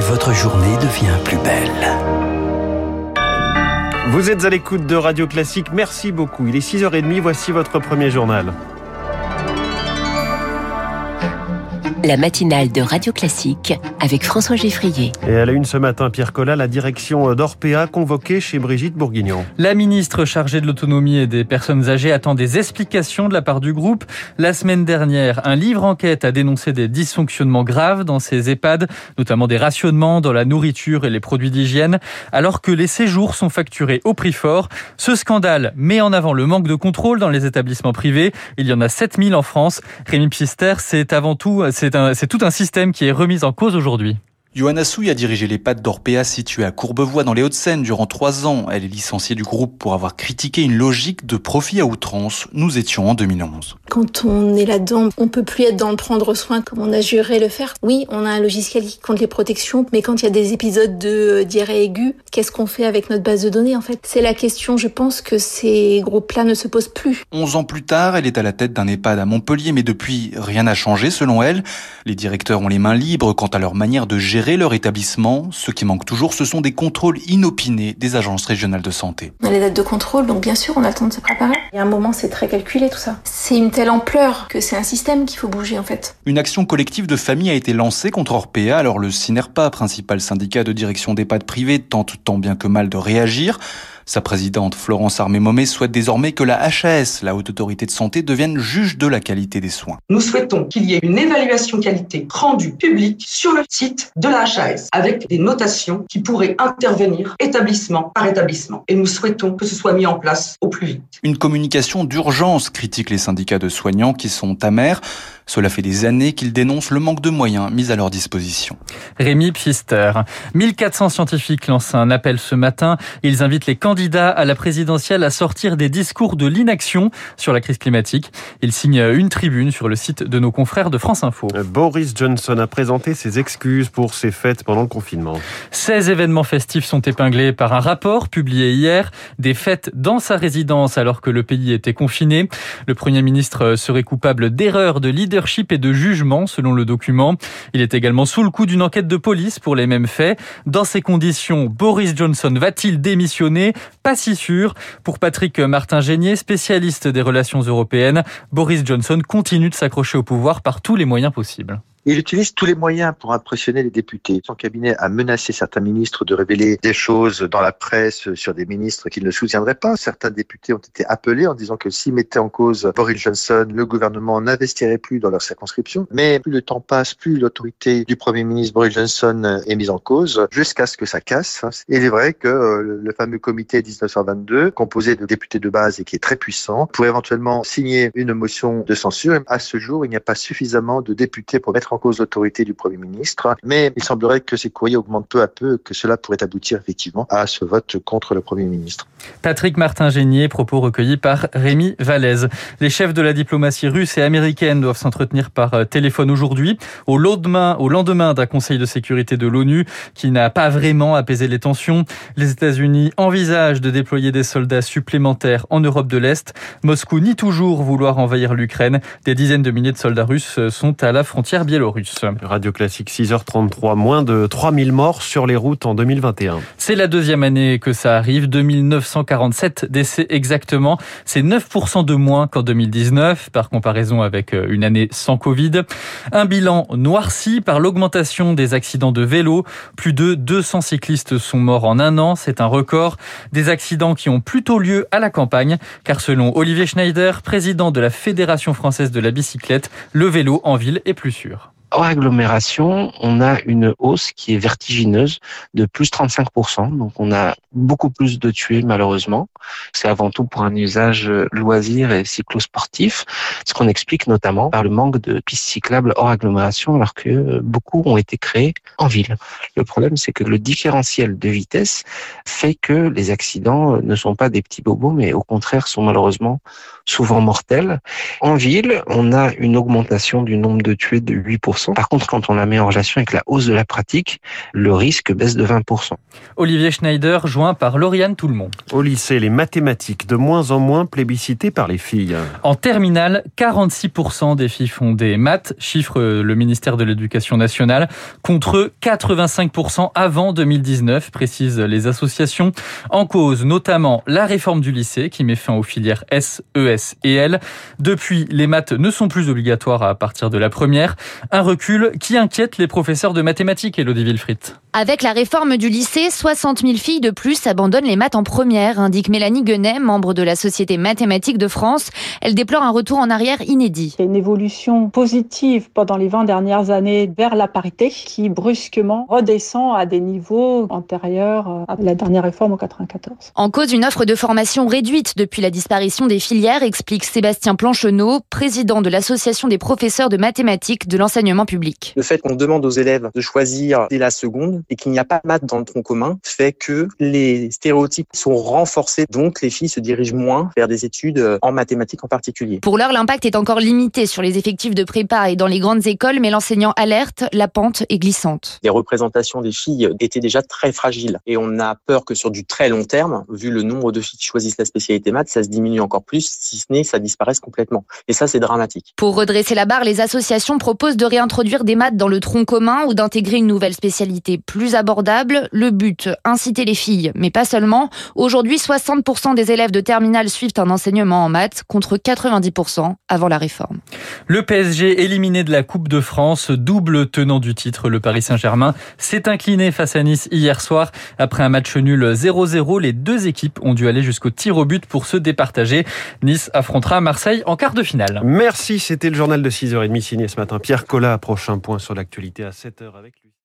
et votre journée devient plus belle. Vous êtes à l'écoute de Radio Classique, merci beaucoup. Il est 6h30, voici votre premier journal. La matinale de Radio Classique avec François Geffrier. Et à la une ce matin, Pierre Collat, la direction d'Orpea convoquée chez Brigitte Bourguignon. La ministre chargée de l'autonomie et des personnes âgées attend des explications de la part du groupe. La semaine dernière, un livre enquête a dénoncé des dysfonctionnements graves dans ces EHPAD, notamment des rationnements dans la nourriture et les produits d'hygiène, alors que les séjours sont facturés au prix fort. Ce scandale met en avant le manque de contrôle dans les établissements privés. Il y en a 7000 en France. Rémi Pfister, c'est avant tout, c'est c'est tout un système qui est remis en cause aujourd'hui. Johanna Souy a dirigé les pattes d'Orpea situées à Courbevoie dans les Hauts-de-Seine durant trois ans. Elle est licenciée du groupe pour avoir critiqué une logique de profit à outrance. Nous étions en 2011. Quand on est là-dedans, on peut plus être dans le prendre soin comme on a juré le faire. Oui, on a un logiciel qui compte les protections, mais quand il y a des épisodes de diarrhée aiguë, qu'est-ce qu'on fait avec notre base de données en fait? C'est la question, je pense que ces groupes-là ne se posent plus. Onze ans plus tard, elle est à la tête d'un EHPAD à Montpellier, mais depuis, rien n'a changé selon elle. Les directeurs ont les mains libres quant à leur manière de gérer leur établissement. Ce qui manque toujours, ce sont des contrôles inopinés des agences régionales de santé. On a les dates de contrôle, donc bien sûr, on a le temps de se préparer. Il y a un moment, c'est très calculé tout ça. C'est une telle ampleur que c'est un système qu'il faut bouger en fait. Une action collective de famille a été lancée contre Orpea, alors le CINERPA, principal syndicat de direction d'EHPAD privés, tente tant bien que mal de réagir. Sa présidente Florence Armé-Momé souhaite désormais que la HAS, la Haute Autorité de Santé, devienne juge de la qualité des soins. Nous souhaitons qu'il y ait une évaluation qualité rendue publique sur le site de la HAS avec des notations qui pourraient intervenir établissement par établissement. Et nous souhaitons que ce soit mis en place au plus vite. Une communication d'urgence critique les syndicats de soignants qui sont amers. Cela fait des années qu'ils dénoncent le manque de moyens mis à leur disposition. Rémi Pfister. 1400 scientifiques lancent un appel ce matin. Ils invitent les candidats à la présidentielle à sortir des discours de l'inaction sur la crise climatique. Ils signent une tribune sur le site de nos confrères de France Info. Boris Johnson a présenté ses excuses pour ses fêtes pendant le confinement. 16 événements festifs sont épinglés par un rapport publié hier. Des fêtes dans sa résidence alors que le pays était confiné. Le Premier ministre serait coupable d'erreurs de leadership et de jugement, selon le document. Il est également sous le coup d'une enquête de police pour les mêmes faits. Dans ces conditions, Boris Johnson va-t-il démissionner Pas si sûr. Pour Patrick Martin-Génier, spécialiste des relations européennes, Boris Johnson continue de s'accrocher au pouvoir par tous les moyens possibles. Il utilise tous les moyens pour impressionner les députés. Son cabinet a menacé certains ministres de révéler des choses dans la presse sur des ministres qu'il ne soutiendraient pas. Certains députés ont été appelés en disant que s'ils mettaient en cause Boris Johnson, le gouvernement n'investirait plus dans leur circonscription. Mais plus le temps passe, plus l'autorité du Premier ministre Boris Johnson est mise en cause jusqu'à ce que ça casse. Et il est vrai que euh, le fameux comité 1922, composé de députés de base et qui est très puissant, pourrait éventuellement signer une motion de censure. À ce jour, il n'y a pas suffisamment de députés pour mettre en cause l'autorité du Premier ministre, mais il semblerait que ces courriers augmentent peu à peu, que cela pourrait aboutir effectivement à ce vote contre le Premier ministre. Patrick Martin-Génier, propos recueillis par Rémi Vallès. Les chefs de la diplomatie russe et américaine doivent s'entretenir par euh, téléphone aujourd'hui, au lendemain, au lendemain d'un Conseil de sécurité de l'ONU qui n'a pas vraiment apaisé les tensions. Les États-Unis envisagent de déployer des soldats supplémentaires en Europe de l'Est. Moscou nie toujours vouloir envahir l'Ukraine. Des dizaines de milliers de soldats russes sont à la frontière biélorusse. Radio Classique 6h33, moins de 3000 morts sur les routes en 2021. C'est la deuxième année que ça arrive, 2947 décès exactement. C'est 9% de moins qu'en 2019, par comparaison avec euh, une année sans Covid. Un bilan noirci par l'augmentation des accidents de vélo. Plus de 200 cyclistes sont morts en un an, c'est un record. Des accidents qui ont plutôt lieu à la campagne, car selon Olivier Schneider, président de la Fédération française de la bicyclette, le vélo en ville est plus sûr. Hors agglomération, on a une hausse qui est vertigineuse de plus 35%. Donc on a beaucoup plus de tués malheureusement. C'est avant tout pour un usage loisir et cyclosportif, ce qu'on explique notamment par le manque de pistes cyclables hors agglomération alors que beaucoup ont été créées en ville. Le problème c'est que le différentiel de vitesse fait que les accidents ne sont pas des petits bobos mais au contraire sont malheureusement souvent mortels. En ville, on a une augmentation du nombre de tués de 8% 10%. Par contre, quand on la met en relation avec la hausse de la pratique, le risque baisse de 20%. Olivier Schneider, joint par Lauriane Toulmont. Au lycée, les mathématiques de moins en moins plébiscitées par les filles. En terminale, 46% des filles font des maths, chiffre le ministère de l'Éducation nationale, contre 85% avant 2019, précisent les associations. En cause notamment la réforme du lycée qui met fin aux filières S, ES et L. Depuis, les maths ne sont plus obligatoires à partir de la première. Un recul qui inquiète les professeurs de mathématiques, Elodie Wilfried? Avec la réforme du lycée, 60 000 filles de plus abandonnent les maths en première, indique Mélanie Guenet, membre de la Société mathématique de France. Elle déplore un retour en arrière inédit. C'est une évolution positive pendant les 20 dernières années vers la parité qui brusquement redescend à des niveaux antérieurs à la dernière réforme en 94. En cause, une offre de formation réduite depuis la disparition des filières, explique Sébastien Plancheneau, président de l'Association des professeurs de mathématiques de l'enseignement public. Le fait qu'on demande aux élèves de choisir dès la seconde et qu'il n'y a pas de maths dans le tronc commun fait que les stéréotypes sont renforcés. Donc, les filles se dirigent moins vers des études en mathématiques en particulier. Pour l'heure, l'impact est encore limité sur les effectifs de prépa et dans les grandes écoles, mais l'enseignant alerte, la pente est glissante. Les représentations des filles étaient déjà très fragiles et on a peur que sur du très long terme, vu le nombre de filles qui choisissent la spécialité maths, ça se diminue encore plus, si ce n'est ça disparaisse complètement. Et ça, c'est dramatique. Pour redresser la barre, les associations proposent de réintroduire des maths dans le tronc commun ou d'intégrer une nouvelle spécialité plus abordable. Le but, inciter les filles, mais pas seulement. Aujourd'hui, 60% des élèves de terminale suivent un enseignement en maths contre 90% avant la réforme. Le PSG éliminé de la Coupe de France, double tenant du titre, le Paris Saint-Germain s'est incliné face à Nice hier soir. Après un match nul 0-0, les deux équipes ont dû aller jusqu'au tir au but pour se départager. Nice affrontera Marseille en quart de finale. Merci, c'était le journal de 6h30 signé ce matin. Pierre Collat, prochain point sur l'actualité à 7h avec lui.